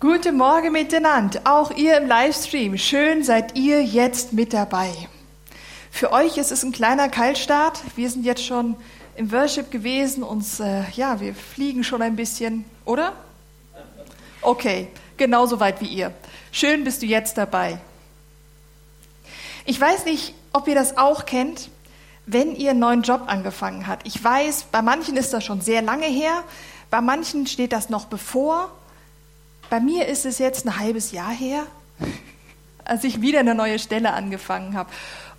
Guten Morgen miteinander, auch ihr im Livestream. Schön seid ihr jetzt mit dabei. Für euch ist es ein kleiner Kaltstart. Wir sind jetzt schon im Worship gewesen. Uns, äh, ja, wir fliegen schon ein bisschen, oder? Okay, genauso weit wie ihr. Schön bist du jetzt dabei. Ich weiß nicht, ob ihr das auch kennt, wenn ihr einen neuen Job angefangen habt. Ich weiß, bei manchen ist das schon sehr lange her, bei manchen steht das noch bevor. Bei mir ist es jetzt ein halbes Jahr her, als ich wieder eine neue Stelle angefangen habe.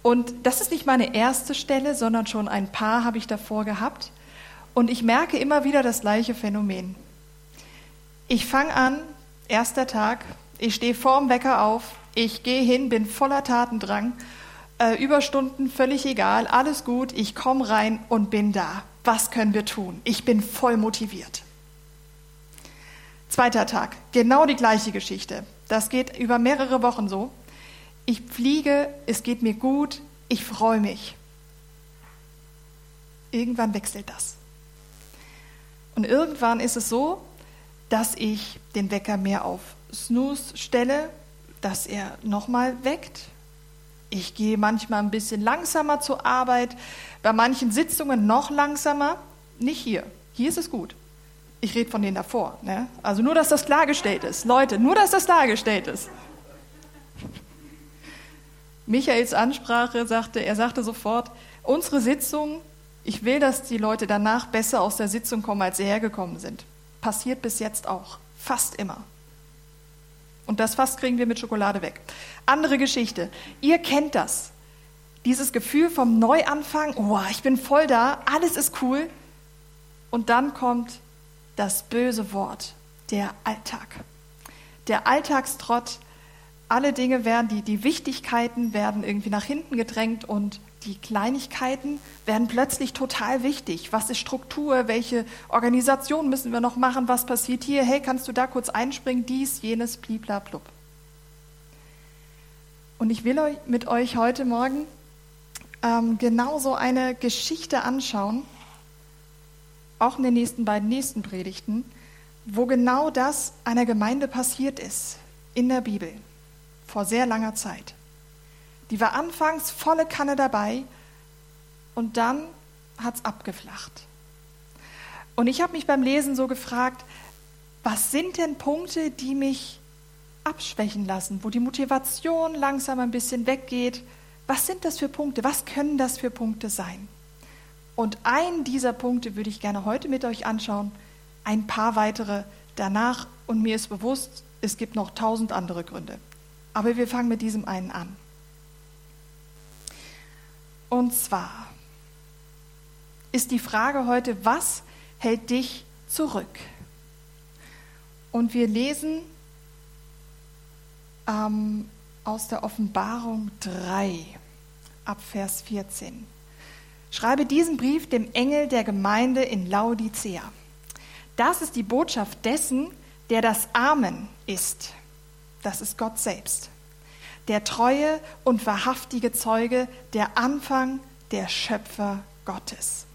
Und das ist nicht meine erste Stelle, sondern schon ein paar habe ich davor gehabt. Und ich merke immer wieder das gleiche Phänomen. Ich fange an, erster Tag, ich stehe vorm Wecker auf, ich gehe hin, bin voller Tatendrang, äh, Überstunden völlig egal, alles gut, ich komme rein und bin da. Was können wir tun? Ich bin voll motiviert. Zweiter Tag, genau die gleiche Geschichte. Das geht über mehrere Wochen so. Ich fliege, es geht mir gut, ich freue mich. Irgendwann wechselt das. Und irgendwann ist es so, dass ich den Wecker mehr auf Snooze stelle, dass er nochmal weckt. Ich gehe manchmal ein bisschen langsamer zur Arbeit, bei manchen Sitzungen noch langsamer. Nicht hier. Hier ist es gut. Ich rede von denen davor. Ne? Also nur, dass das klargestellt ist. Leute, nur, dass das klargestellt ist. Michaels Ansprache sagte, er sagte sofort, unsere Sitzung, ich will, dass die Leute danach besser aus der Sitzung kommen, als sie hergekommen sind. Passiert bis jetzt auch. Fast immer. Und das fast kriegen wir mit Schokolade weg. Andere Geschichte. Ihr kennt das. Dieses Gefühl vom Neuanfang, oh, ich bin voll da, alles ist cool. Und dann kommt das böse Wort, der Alltag. Der Alltagstrott, alle Dinge werden, die, die Wichtigkeiten werden irgendwie nach hinten gedrängt und die Kleinigkeiten werden plötzlich total wichtig. Was ist Struktur? Welche Organisation müssen wir noch machen? Was passiert hier? Hey, kannst du da kurz einspringen? Dies, jenes, blibla, blub. Und ich will mit euch heute Morgen ähm, genauso eine Geschichte anschauen, auch in den nächsten beiden nächsten Predigten, wo genau das einer Gemeinde passiert ist in der Bibel vor sehr langer Zeit. Die war anfangs volle Kanne dabei und dann hat es abgeflacht. Und ich habe mich beim Lesen so gefragt, was sind denn Punkte, die mich abschwächen lassen, wo die Motivation langsam ein bisschen weggeht? Was sind das für Punkte? Was können das für Punkte sein? Und einen dieser Punkte würde ich gerne heute mit euch anschauen, ein paar weitere danach. Und mir ist bewusst, es gibt noch tausend andere Gründe. Aber wir fangen mit diesem einen an. Und zwar ist die Frage heute, was hält dich zurück? Und wir lesen ähm, aus der Offenbarung 3 ab Vers 14. Schreibe diesen Brief dem Engel der Gemeinde in Laodicea. Das ist die Botschaft dessen, der das Amen ist. Das ist Gott selbst. Der treue und wahrhaftige Zeuge, der Anfang, der Schöpfer Gottes.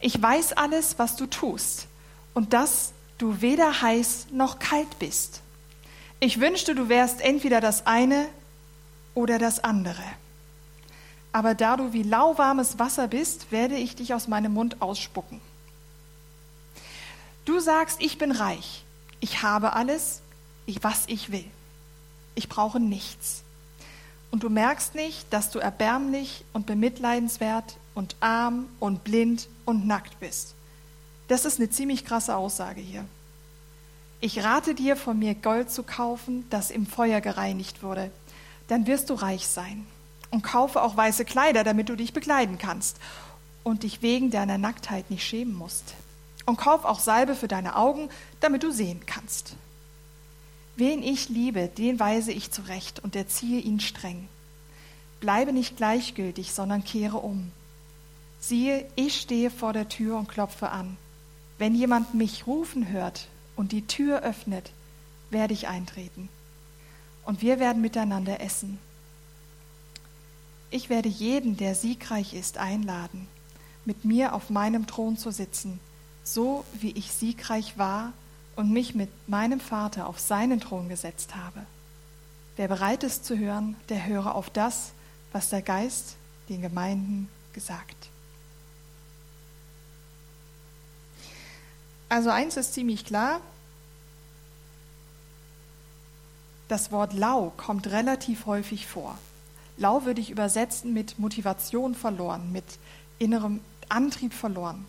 Ich weiß alles, was du tust und dass du weder heiß noch kalt bist. Ich wünschte, du wärst entweder das eine oder das andere. Aber da du wie lauwarmes Wasser bist, werde ich dich aus meinem Mund ausspucken. Du sagst, ich bin reich, ich habe alles, was ich will. Ich brauche nichts. Und du merkst nicht, dass du erbärmlich und bemitleidenswert und arm und blind und nackt bist. Das ist eine ziemlich krasse Aussage hier. Ich rate dir, von mir Gold zu kaufen, das im Feuer gereinigt wurde. Dann wirst du reich sein und kaufe auch weiße Kleider, damit du dich bekleiden kannst und dich wegen deiner Nacktheit nicht schämen musst. Und kauf auch Salbe für deine Augen, damit du sehen kannst. Wen ich liebe, den weise ich zurecht und erziehe ihn streng. Bleibe nicht gleichgültig, sondern kehre um. Siehe, ich stehe vor der Tür und klopfe an. Wenn jemand mich rufen hört und die Tür öffnet, werde ich eintreten. Und wir werden miteinander essen ich werde jeden, der siegreich ist, einladen, mit mir auf meinem Thron zu sitzen, so wie ich siegreich war und mich mit meinem Vater auf seinen Thron gesetzt habe. Wer bereit ist zu hören, der höre auf das, was der Geist den Gemeinden gesagt. Also eins ist ziemlich klar, das Wort lau kommt relativ häufig vor. Lau würde ich übersetzen mit Motivation verloren, mit innerem Antrieb verloren.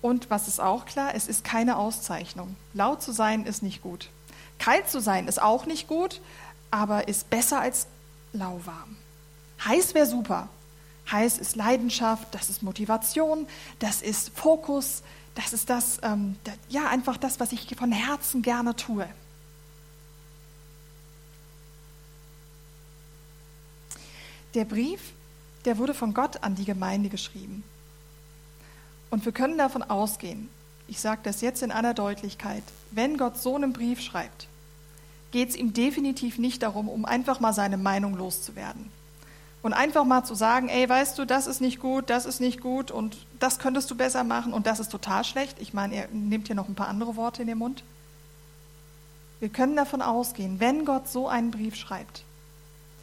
Und was ist auch klar, es ist keine Auszeichnung. Laut zu sein ist nicht gut. Kalt zu sein ist auch nicht gut, aber ist besser als lauwarm. Heiß wäre super. Heiß ist Leidenschaft, das ist Motivation, das ist Fokus, das ist das, ähm, das, ja, einfach das, was ich von Herzen gerne tue. Der Brief, der wurde von Gott an die Gemeinde geschrieben. Und wir können davon ausgehen, ich sage das jetzt in aller Deutlichkeit, wenn Gott so einen Brief schreibt, geht es ihm definitiv nicht darum, um einfach mal seine Meinung loszuwerden. Und einfach mal zu sagen, ey, weißt du, das ist nicht gut, das ist nicht gut und das könntest du besser machen und das ist total schlecht. Ich meine, er nimmt hier noch ein paar andere Worte in den Mund. Wir können davon ausgehen, wenn Gott so einen Brief schreibt,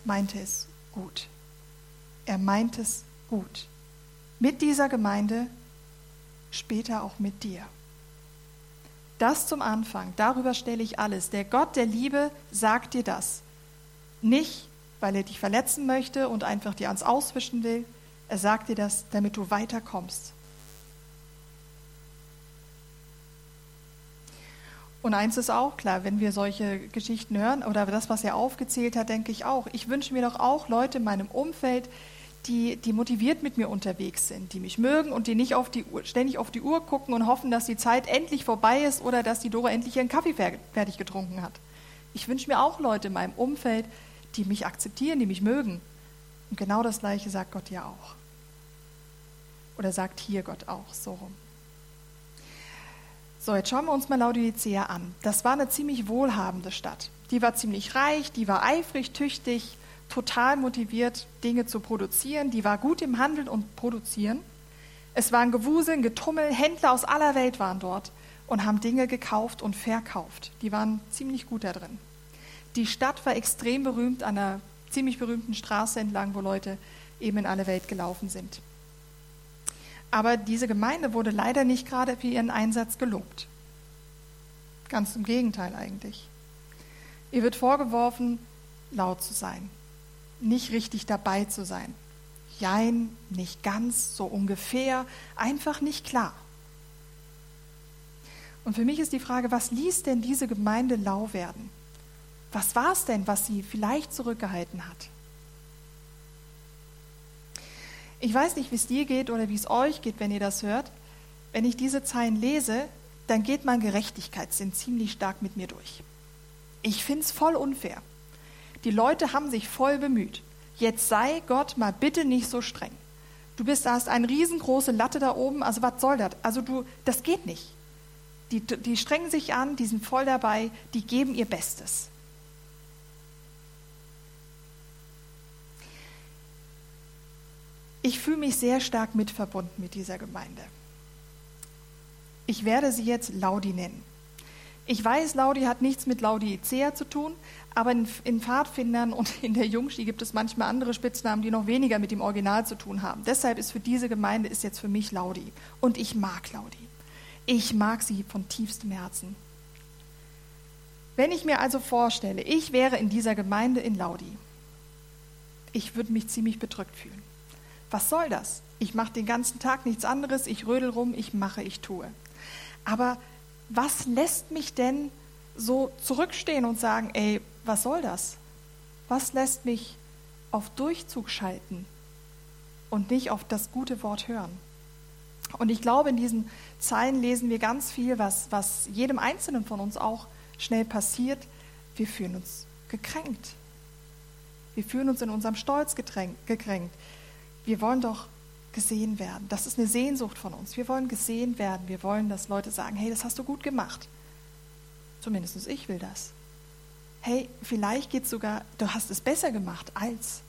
meint er es gut. Er meint es gut. Mit dieser Gemeinde, später auch mit dir. Das zum Anfang, darüber stelle ich alles. Der Gott der Liebe sagt dir das. Nicht, weil er dich verletzen möchte und einfach dir ans Auswischen will. Er sagt dir das, damit du weiterkommst. Und eins ist auch klar, wenn wir solche Geschichten hören oder das, was er aufgezählt hat, denke ich auch. Ich wünsche mir doch auch Leute in meinem Umfeld, die, die motiviert mit mir unterwegs sind, die mich mögen und die nicht auf die Uhr, ständig auf die Uhr gucken und hoffen, dass die Zeit endlich vorbei ist oder dass die Dora endlich ihren Kaffee fertig getrunken hat. Ich wünsche mir auch Leute in meinem Umfeld, die mich akzeptieren, die mich mögen. Und genau das Gleiche sagt Gott ja auch. Oder sagt hier Gott auch so rum. So, jetzt schauen wir uns mal Laodicea an. Das war eine ziemlich wohlhabende Stadt. Die war ziemlich reich, die war eifrig, tüchtig, total motiviert, Dinge zu produzieren. Die war gut im Handeln und Produzieren. Es waren Gewusel, Getummel, Händler aus aller Welt waren dort und haben Dinge gekauft und verkauft. Die waren ziemlich gut da drin. Die Stadt war extrem berühmt an einer ziemlich berühmten Straße entlang, wo Leute eben in alle Welt gelaufen sind. Aber diese Gemeinde wurde leider nicht gerade für ihren Einsatz gelobt. Ganz im Gegenteil eigentlich. Ihr wird vorgeworfen, laut zu sein, nicht richtig dabei zu sein. Jein, nicht ganz, so ungefähr, einfach nicht klar. Und für mich ist die Frage, was ließ denn diese Gemeinde lau werden? Was war es denn, was sie vielleicht zurückgehalten hat? Ich weiß nicht, wie es dir geht oder wie es euch geht, wenn ihr das hört. Wenn ich diese Zeilen lese, dann geht mein Gerechtigkeitssinn ziemlich stark mit mir durch. Ich finde es voll unfair. Die Leute haben sich voll bemüht. Jetzt sei Gott mal bitte nicht so streng. Du bist, hast eine riesengroße Latte da oben, also was soll das? Also du, das geht nicht. Die, die strengen sich an, die sind voll dabei, die geben ihr Bestes. Ich fühle mich sehr stark mitverbunden mit dieser Gemeinde. Ich werde sie jetzt Laudi nennen. Ich weiß, Laudi hat nichts mit Laodicea zu tun, aber in, in Pfadfindern und in der Jungschi gibt es manchmal andere Spitznamen, die noch weniger mit dem Original zu tun haben. Deshalb ist für diese Gemeinde ist jetzt für mich Laudi. Und ich mag Laudi. Ich mag sie von tiefstem Herzen. Wenn ich mir also vorstelle, ich wäre in dieser Gemeinde in Laudi, ich würde mich ziemlich bedrückt fühlen. Was soll das? Ich mache den ganzen Tag nichts anderes, ich rödel rum, ich mache, ich tue. Aber was lässt mich denn so zurückstehen und sagen, ey, was soll das? Was lässt mich auf Durchzug schalten und nicht auf das gute Wort hören? Und ich glaube, in diesen Zeilen lesen wir ganz viel, was, was jedem Einzelnen von uns auch schnell passiert. Wir fühlen uns gekränkt. Wir fühlen uns in unserem Stolz gekränkt. Wir wollen doch gesehen werden. Das ist eine Sehnsucht von uns. Wir wollen gesehen werden. Wir wollen, dass Leute sagen, hey, das hast du gut gemacht. Zumindest ich will das. Hey, vielleicht geht es sogar, du hast es besser gemacht als.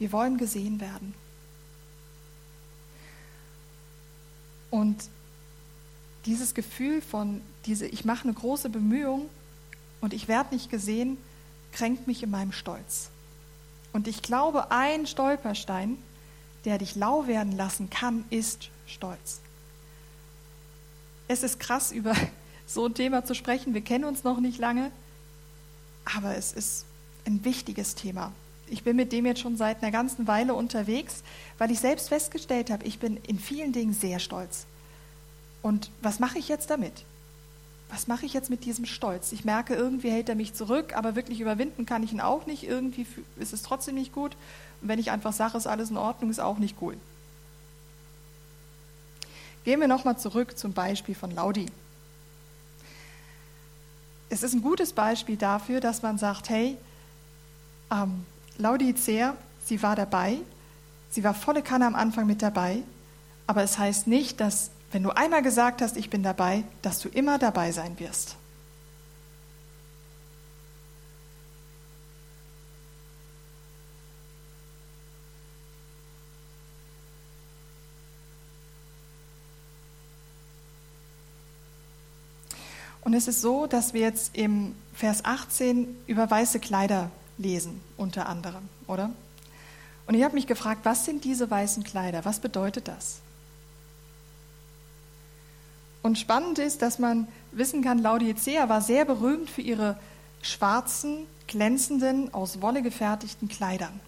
Wir wollen gesehen werden. Und dieses Gefühl von, diese, ich mache eine große Bemühung und ich werde nicht gesehen, kränkt mich in meinem Stolz. Und ich glaube, ein Stolperstein, der dich lau werden lassen kann, ist Stolz. Es ist krass, über so ein Thema zu sprechen. Wir kennen uns noch nicht lange, aber es ist ein wichtiges Thema. Ich bin mit dem jetzt schon seit einer ganzen Weile unterwegs, weil ich selbst festgestellt habe, ich bin in vielen Dingen sehr stolz. Und was mache ich jetzt damit? Was mache ich jetzt mit diesem Stolz? Ich merke, irgendwie hält er mich zurück, aber wirklich überwinden kann ich ihn auch nicht. Irgendwie ist es trotzdem nicht gut. Und wenn ich einfach sage, ist alles in Ordnung, ist auch nicht cool. Gehen wir nochmal zurück zum Beispiel von Laudi. Es ist ein gutes Beispiel dafür, dass man sagt, hey, ähm, Laodicea, sie war dabei, sie war volle Kanne am Anfang mit dabei, aber es heißt nicht, dass wenn du einmal gesagt hast, ich bin dabei, dass du immer dabei sein wirst. Und es ist so, dass wir jetzt im Vers 18 über weiße Kleider lesen, unter anderem, oder? Und ich habe mich gefragt, was sind diese weißen Kleider? Was bedeutet das? Und spannend ist, dass man wissen kann, Laodicea war sehr berühmt für ihre schwarzen, glänzenden, aus Wolle gefertigten Kleidern.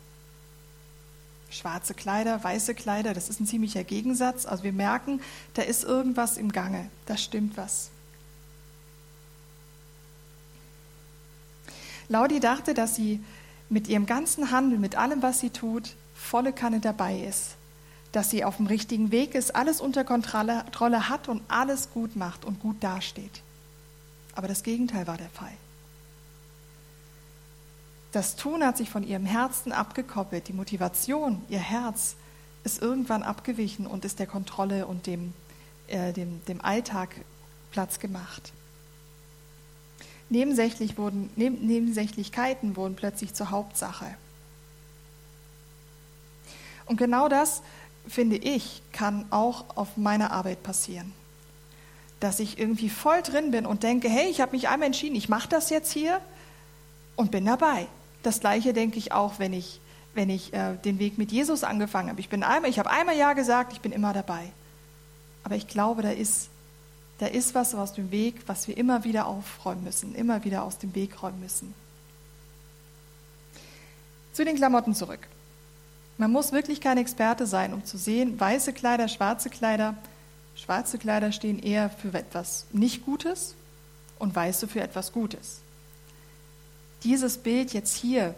Schwarze Kleider, weiße Kleider, das ist ein ziemlicher Gegensatz. Also wir merken, da ist irgendwas im Gange, da stimmt was. Laudi dachte, dass sie mit ihrem ganzen Handeln, mit allem, was sie tut, volle Kanne dabei ist. Dass sie auf dem richtigen Weg ist, alles unter Kontrolle hat und alles gut macht und gut dasteht. Aber das Gegenteil war der Fall. Das Tun hat sich von ihrem Herzen abgekoppelt. Die Motivation, ihr Herz, ist irgendwann abgewichen und ist der Kontrolle und dem, äh, dem, dem Alltag Platz gemacht. Nebensächlich wurden, Nebensächlichkeiten wurden plötzlich zur Hauptsache. Und genau das, finde ich, kann auch auf meiner Arbeit passieren. Dass ich irgendwie voll drin bin und denke, hey, ich habe mich einmal entschieden, ich mache das jetzt hier und bin dabei. Das gleiche denke ich auch, wenn ich, wenn ich äh, den Weg mit Jesus angefangen habe. Ich ich habe einmal Ja gesagt, ich bin immer dabei. Aber ich glaube, da ist da ist was aus dem Weg, was wir immer wieder aufräumen müssen, immer wieder aus dem Weg räumen müssen. Zu den Klamotten zurück. Man muss wirklich kein Experte sein, um zu sehen, weiße Kleider, schwarze Kleider. Schwarze Kleider stehen eher für etwas nicht Gutes und weiße für etwas Gutes. Dieses Bild jetzt hier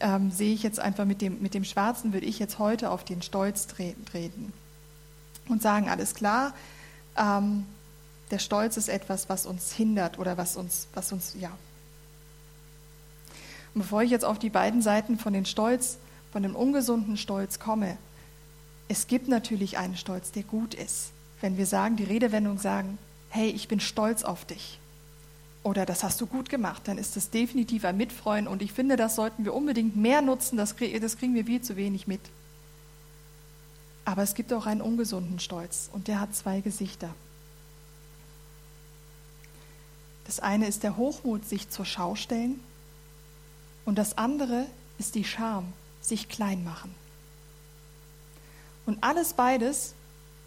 ähm, sehe ich jetzt einfach mit dem, mit dem Schwarzen, würde ich jetzt heute auf den Stolz treten und sagen, alles klar, ähm, der Stolz ist etwas, was uns hindert oder was uns, was uns, ja. Und bevor ich jetzt auf die beiden Seiten von den Stolz, von dem ungesunden Stolz komme, es gibt natürlich einen Stolz, der gut ist. Wenn wir sagen, die Redewendung sagen, hey, ich bin stolz auf dich. Oder das hast du gut gemacht, dann ist das definitiv ein Mitfreuen und ich finde, das sollten wir unbedingt mehr nutzen, das, kriegen wir viel zu wenig mit. Aber es gibt auch einen ungesunden Stolz und der hat zwei Gesichter. Das eine ist der Hochmut, sich zur Schau stellen. Und das andere ist die Scham, sich klein machen. Und alles beides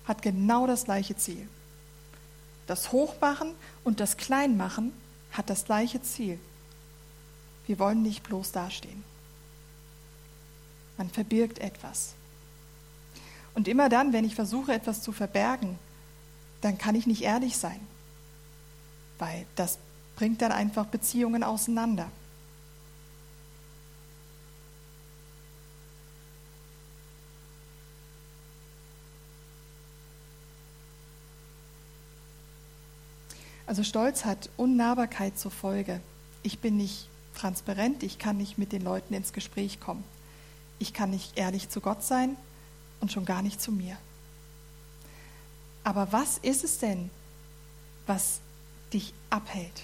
hat genau das gleiche Ziel. Das Hochmachen und das Kleinmachen hat das gleiche Ziel. Wir wollen nicht bloß dastehen. Man verbirgt etwas. Und immer dann, wenn ich versuche, etwas zu verbergen, dann kann ich nicht ehrlich sein weil das bringt dann einfach Beziehungen auseinander. Also Stolz hat Unnahbarkeit zur Folge. Ich bin nicht transparent, ich kann nicht mit den Leuten ins Gespräch kommen. Ich kann nicht ehrlich zu Gott sein und schon gar nicht zu mir. Aber was ist es denn, was dich abhält.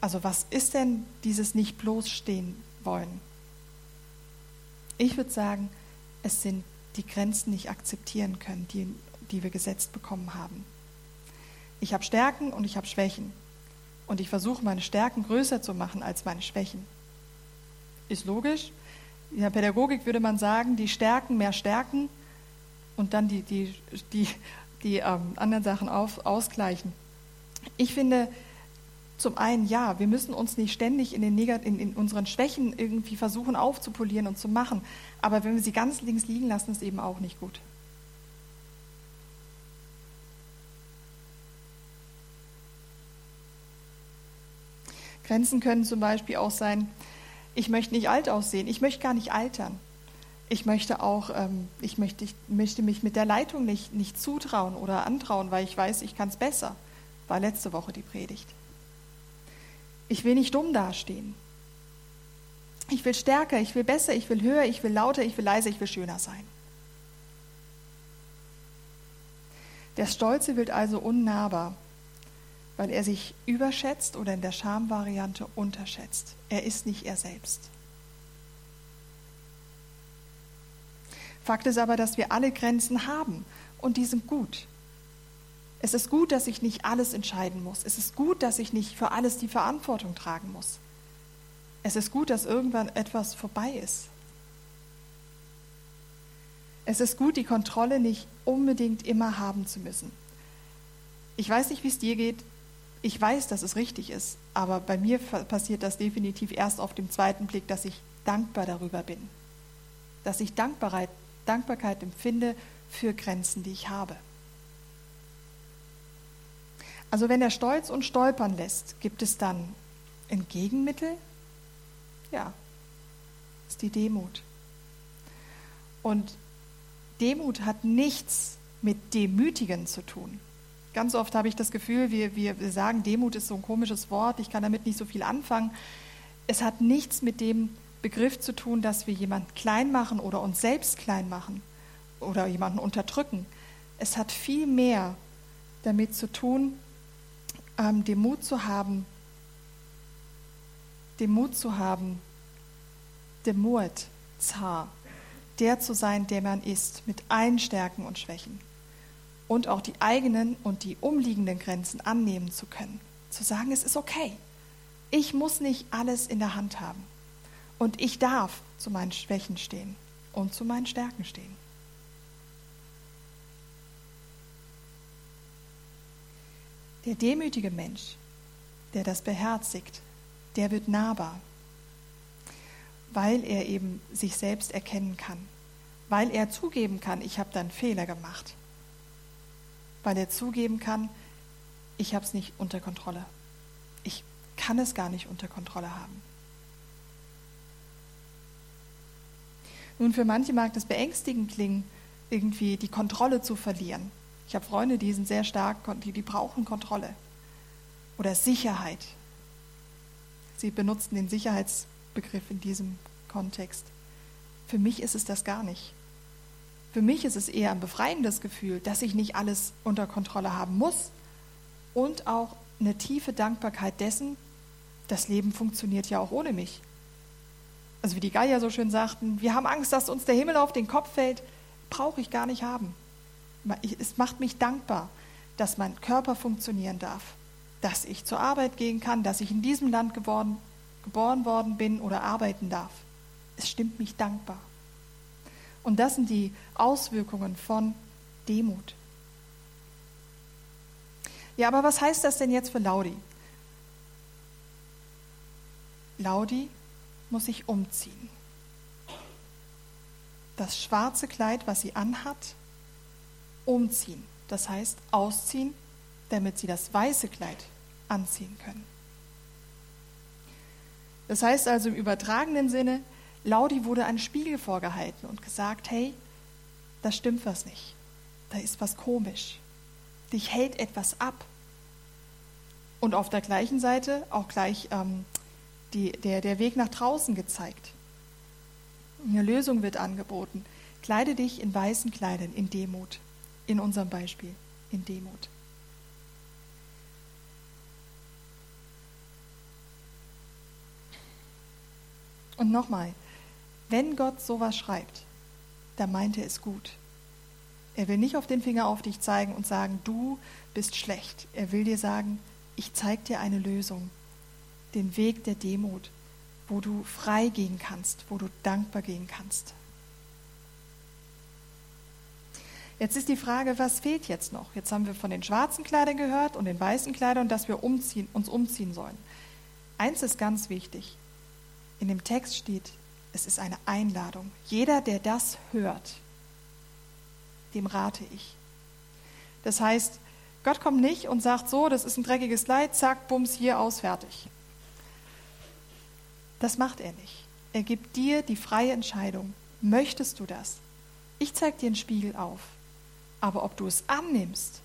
Also was ist denn dieses nicht bloßstehen wollen? Ich würde sagen, es sind die Grenzen nicht akzeptieren können, die, die wir gesetzt bekommen haben. Ich habe Stärken und ich habe Schwächen. Und ich versuche meine Stärken größer zu machen als meine Schwächen. Ist logisch. In der Pädagogik würde man sagen, die Stärken mehr stärken und dann die, die, die, die ähm, anderen Sachen auf, ausgleichen. Ich finde, zum einen, ja, wir müssen uns nicht ständig in, den in, in unseren Schwächen irgendwie versuchen aufzupolieren und zu machen. Aber wenn wir sie ganz links liegen lassen, ist eben auch nicht gut. Grenzen können zum Beispiel auch sein, ich möchte nicht alt aussehen, ich möchte gar nicht altern. Ich möchte auch, ähm, ich, möchte, ich möchte mich mit der Leitung nicht, nicht zutrauen oder antrauen, weil ich weiß, ich kann es besser. War letzte Woche die Predigt. Ich will nicht dumm dastehen. Ich will stärker, ich will besser, ich will höher, ich will lauter, ich will leiser, ich will schöner sein. Der Stolze wird also unnahbar weil er sich überschätzt oder in der Schamvariante unterschätzt. Er ist nicht er selbst. Fakt ist aber, dass wir alle Grenzen haben und die sind gut. Es ist gut, dass ich nicht alles entscheiden muss. Es ist gut, dass ich nicht für alles die Verantwortung tragen muss. Es ist gut, dass irgendwann etwas vorbei ist. Es ist gut, die Kontrolle nicht unbedingt immer haben zu müssen. Ich weiß nicht, wie es dir geht ich weiß, dass es richtig ist, aber bei mir passiert das definitiv erst auf dem zweiten Blick, dass ich dankbar darüber bin. Dass ich Dankbarkeit, Dankbarkeit empfinde für Grenzen, die ich habe. Also wenn er Stolz und Stolpern lässt, gibt es dann ein Gegenmittel? Ja, ist die Demut. Und Demut hat nichts mit Demütigen zu tun. Ganz oft habe ich das Gefühl, wir, wir, sagen, Demut ist so ein komisches Wort, ich kann damit nicht so viel anfangen. Es hat nichts mit dem Begriff zu tun, dass wir jemanden klein machen oder uns selbst klein machen oder jemanden unterdrücken. Es hat viel mehr damit zu tun, ähm, den Mut zu haben, den Mut zu haben, den Mut, zar, der zu sein, der man ist, mit allen Stärken und Schwächen und auch die eigenen und die umliegenden Grenzen annehmen zu können. Zu sagen, es ist okay. Ich muss nicht alles in der Hand haben. Und ich darf zu meinen Schwächen stehen und zu meinen Stärken stehen. Der demütige Mensch, der das beherzigt, der wird nahbar, weil er eben sich selbst erkennen kann, weil er zugeben kann, ich habe da einen Fehler gemacht weil er zugeben kann, ich habe es nicht unter Kontrolle. Ich kann es gar nicht unter Kontrolle haben. Nun, für manche mag das beängstigend klingen, irgendwie die Kontrolle zu verlieren. Ich habe Freunde, die sind sehr stark, die, die brauchen Kontrolle. Oder Sicherheit. Sie benutzen den Sicherheitsbegriff in diesem Kontext. Für mich ist es das gar nicht. Für mich ist es eher ein befreiendes Gefühl, dass ich nicht alles unter Kontrolle haben muss und auch eine tiefe Dankbarkeit dessen, das Leben funktioniert ja auch ohne mich. Also wie die Geier so schön sagten, wir haben Angst, dass uns der Himmel auf den Kopf fällt, brauche ich gar nicht haben. Es macht mich dankbar, dass mein Körper funktionieren darf, dass ich zur Arbeit gehen kann, dass ich in diesem Land geboren, geboren worden bin oder arbeiten darf. Es stimmt mich dankbar. Und das sind die Auswirkungen von Demut. Ja, aber was heißt das denn jetzt für Laudi? Laudi muss sich umziehen. Das schwarze Kleid, was sie anhat, umziehen. Das heißt ausziehen, damit sie das weiße Kleid anziehen können. Das heißt also im übertragenen Sinne, Laudi wurde ein Spiegel vorgehalten und gesagt, hey, da stimmt was nicht. Da ist was komisch. Dich hält etwas ab. Und auf der gleichen Seite auch gleich ähm, die, der, der Weg nach draußen gezeigt. Eine Lösung wird angeboten. Kleide dich in weißen Kleidern, in Demut. In unserem Beispiel, in Demut. Und nochmal, wenn Gott sowas schreibt, dann meint er es gut. Er will nicht auf den Finger auf dich zeigen und sagen, du bist schlecht. Er will dir sagen, ich zeige dir eine Lösung, den Weg der Demut, wo du frei gehen kannst, wo du dankbar gehen kannst. Jetzt ist die Frage, was fehlt jetzt noch? Jetzt haben wir von den schwarzen Kleidern gehört und den weißen Kleidern und dass wir umziehen, uns umziehen sollen. Eins ist ganz wichtig. In dem Text steht, es ist eine Einladung. Jeder, der das hört, dem rate ich. Das heißt, Gott kommt nicht und sagt so, das ist ein dreckiges Kleid, zack, bums, hier aus, fertig. Das macht er nicht. Er gibt dir die freie Entscheidung. Möchtest du das? Ich zeige dir einen Spiegel auf. Aber ob du es annimmst,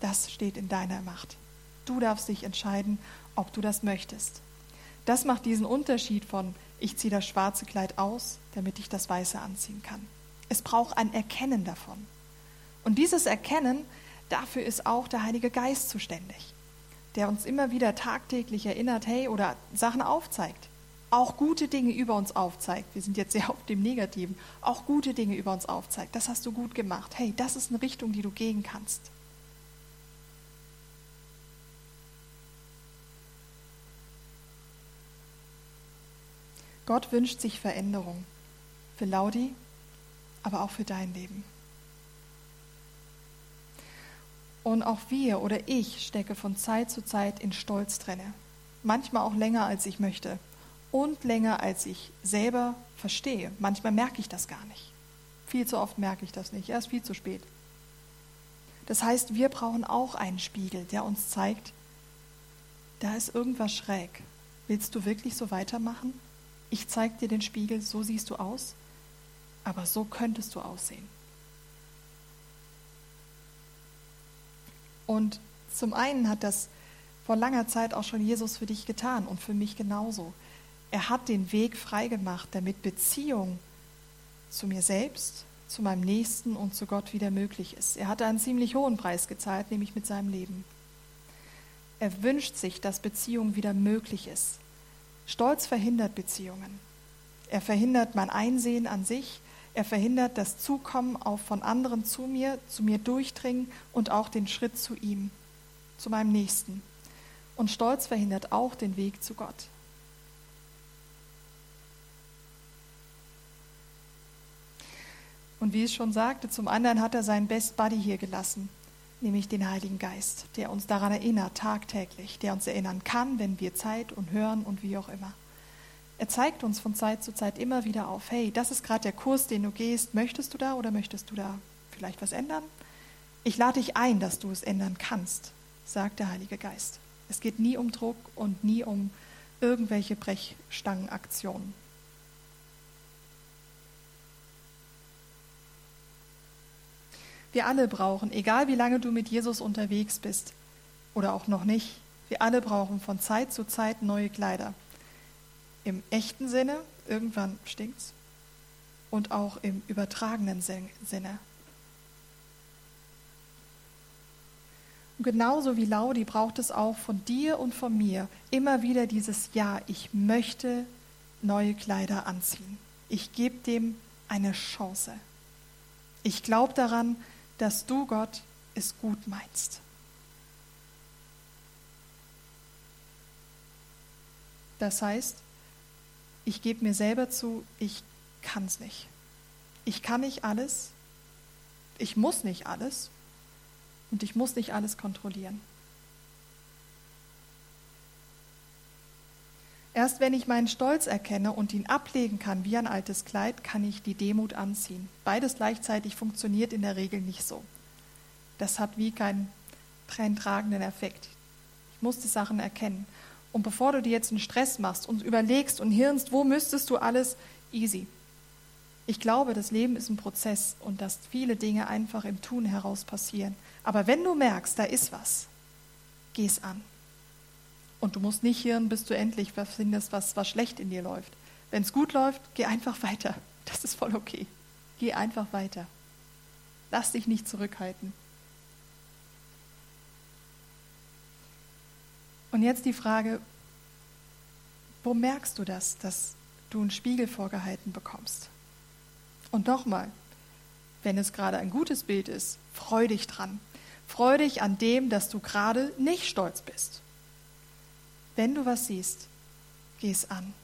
das steht in deiner Macht. Du darfst dich entscheiden, ob du das möchtest. Das macht diesen Unterschied von, ich ziehe das schwarze Kleid aus, damit ich das weiße anziehen kann. Es braucht ein Erkennen davon. Und dieses Erkennen, dafür ist auch der Heilige Geist zuständig, der uns immer wieder tagtäglich erinnert, hey, oder Sachen aufzeigt auch gute Dinge über uns aufzeigt. Wir sind jetzt sehr auf dem Negativen. Auch gute Dinge über uns aufzeigt. Das hast du gut gemacht. Hey, das ist eine Richtung, die du gehen kannst. Gott wünscht sich Veränderung. Für Laudi, aber auch für dein Leben. Und auch wir oder ich stecke von Zeit zu Zeit in Stolz drinne. Manchmal auch länger, als ich möchte und länger, als ich selber verstehe. Manchmal merke ich das gar nicht. Viel zu oft merke ich das nicht, erst viel zu spät. Das heißt, wir brauchen auch einen Spiegel, der uns zeigt, da ist irgendwas schräg. Willst du wirklich so weitermachen? Ich zeige dir den Spiegel, so siehst du aus, aber so könntest du aussehen. Und zum einen hat das vor langer Zeit auch schon Jesus für dich getan und für mich genauso. Er hat den Weg freigemacht, damit Beziehung zu mir selbst, zu meinem Nächsten und zu Gott wieder möglich ist. Er hat einen ziemlich hohen Preis gezahlt, nämlich mit seinem Leben. Er wünscht sich, dass Beziehung wieder möglich ist. Stolz verhindert Beziehungen. Er verhindert mein Einsehen an sich. Er verhindert das Zukommen auch von anderen zu mir, zu mir durchdringen und auch den Schritt zu ihm, zu meinem Nächsten. Und Stolz verhindert auch den Weg zu Gott. Und wie ich schon sagte, zum anderen hat er seinen Best Buddy hier gelassen, nämlich den Heiligen Geist, der uns daran erinnert, tagtäglich, der uns erinnern kann, wenn wir Zeit und hören und wie auch immer. Er zeigt uns von Zeit zu Zeit immer wieder auf, hey, das ist gerade der Kurs, den du gehst, möchtest du da oder möchtest du da vielleicht was ändern? Ich lade dich ein, dass du es ändern kannst, sagt der Heilige Geist. Es geht nie um Druck und nie um irgendwelche Brechstangenaktionen. Wir alle brauchen, egal wie lange du mit Jesus unterwegs bist oder auch noch nicht, wir alle brauchen von Zeit zu Zeit neue Kleider. Im echten Sinne, irgendwann stinkt's, und auch im übertragenen Sinne. Und genauso wie Laudi braucht es auch von dir und von mir immer wieder dieses Ja, ich möchte neue Kleider anziehen. Ich gebe dem eine Chance. Ich glaube daran, dass du, Gott, es gut meinst. Das heißt, ich gebe mir selber zu, ich kann es nicht. Ich kann nicht alles, ich muss nicht alles und ich muss nicht alles kontrollieren. Erst wenn ich meinen Stolz erkenne und ihn ablegen kann wie ein altes Kleid, kann ich die Demut anziehen. Beides gleichzeitig funktioniert in der Regel nicht so. Das hat wie keinen tränentragenden Effekt. Ich muss die Sachen erkennen. Und bevor du dir jetzt einen Stress machst und überlegst und hirnst, wo müsstest du alles, easy. Ich glaube, das Leben ist ein Prozess und dass viele Dinge einfach im Tun heraus passieren. Aber wenn du merkst, da ist was, geh es an. Und du musst nicht hirn, bis du endlich was findest, was, was schlecht in dir läuft. Wenn es gut läuft, geh einfach weiter. Das ist voll okay. Geh einfach weiter. Lass dich nicht zurückhalten. Und jetzt die Frage, wo merkst du das, dass du einen Spiegel vorgehalten bekommst? Und nochmal, wenn es gerade ein gutes Bild ist, freu dich dran. Freu dich an dem, dass du gerade nicht stolz bist. Wenn du was siehst, geh es an.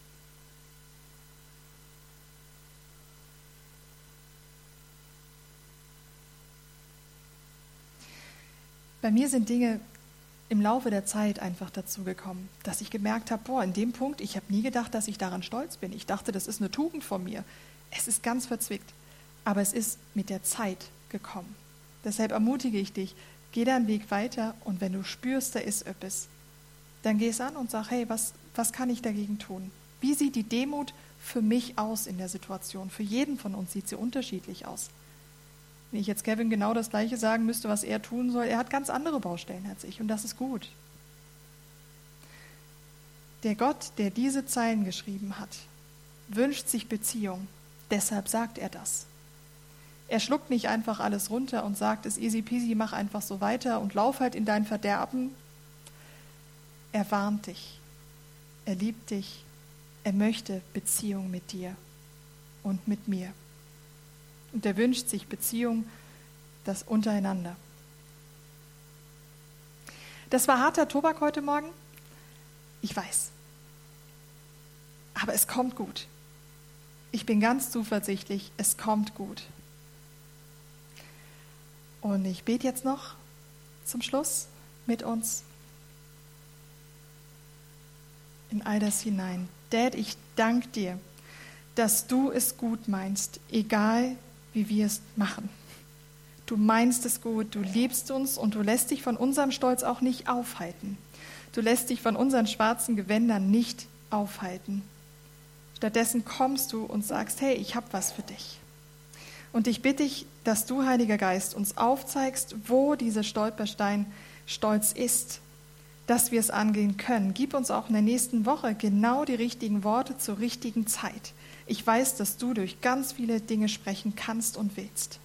Bei mir sind Dinge im Laufe der Zeit einfach dazu gekommen, dass ich gemerkt habe, boah, in dem Punkt, ich habe nie gedacht, dass ich daran stolz bin. Ich dachte, das ist eine Tugend von mir. Es ist ganz verzwickt, aber es ist mit der Zeit gekommen. Deshalb ermutige ich dich, geh deinen Weg weiter und wenn du spürst, da ist etwas, dann geh es an und sag, hey, was, was kann ich dagegen tun? Wie sieht die Demut für mich aus in der Situation? Für jeden von uns sieht sie unterschiedlich aus. Wenn ich jetzt Kevin genau das Gleiche sagen müsste, was er tun soll, er hat ganz andere Baustellen als ich und das ist gut. Der Gott, der diese Zeilen geschrieben hat, wünscht sich Beziehung. Deshalb sagt er das. Er schluckt nicht einfach alles runter und sagt, es easy peasy, mach einfach so weiter und lauf halt in dein Verderben. Er warnt dich. Er liebt dich. Er möchte Beziehung mit dir und mit mir. Und er wünscht sich Beziehung, das untereinander. Das war harter Tobak heute Morgen. Ich weiß. Aber es kommt gut. Ich bin ganz zuversichtlich, es kommt gut. Und ich bete jetzt noch zum Schluss mit uns in all das hinein. Dad, ich danke dir, dass du es gut meinst, egal wie wir es machen. Du meinst es gut, du liebst uns und du lässt dich von unserem Stolz auch nicht aufhalten. Du lässt dich von unseren schwarzen Gewändern nicht aufhalten. Stattdessen kommst du und sagst, hey, ich habe was für dich. Und ich bitte dich, dass du, Heiliger Geist, uns aufzeigst, wo dieser Stolperstein stolz ist, dass wir es angehen können. Gib uns auch in der nächsten Woche genau die richtigen Worte zur richtigen Zeit. Ich weiß, dass du durch ganz viele Dinge sprechen kannst und willst.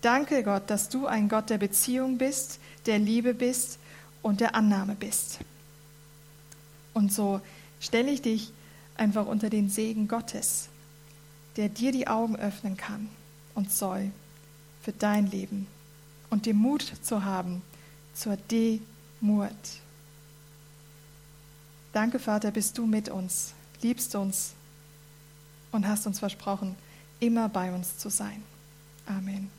Danke, Gott, dass du ein Gott der Beziehung bist, der Liebe bist und der Annahme bist. Und so stelle ich dich einfach unter den Segen Gottes, der dir die Augen öffnen kann und soll für dein Leben und den Mut zu haben zur Demut. Danke, Vater, bist du mit uns, liebst uns und hast uns versprochen, immer bei uns zu sein. Amen.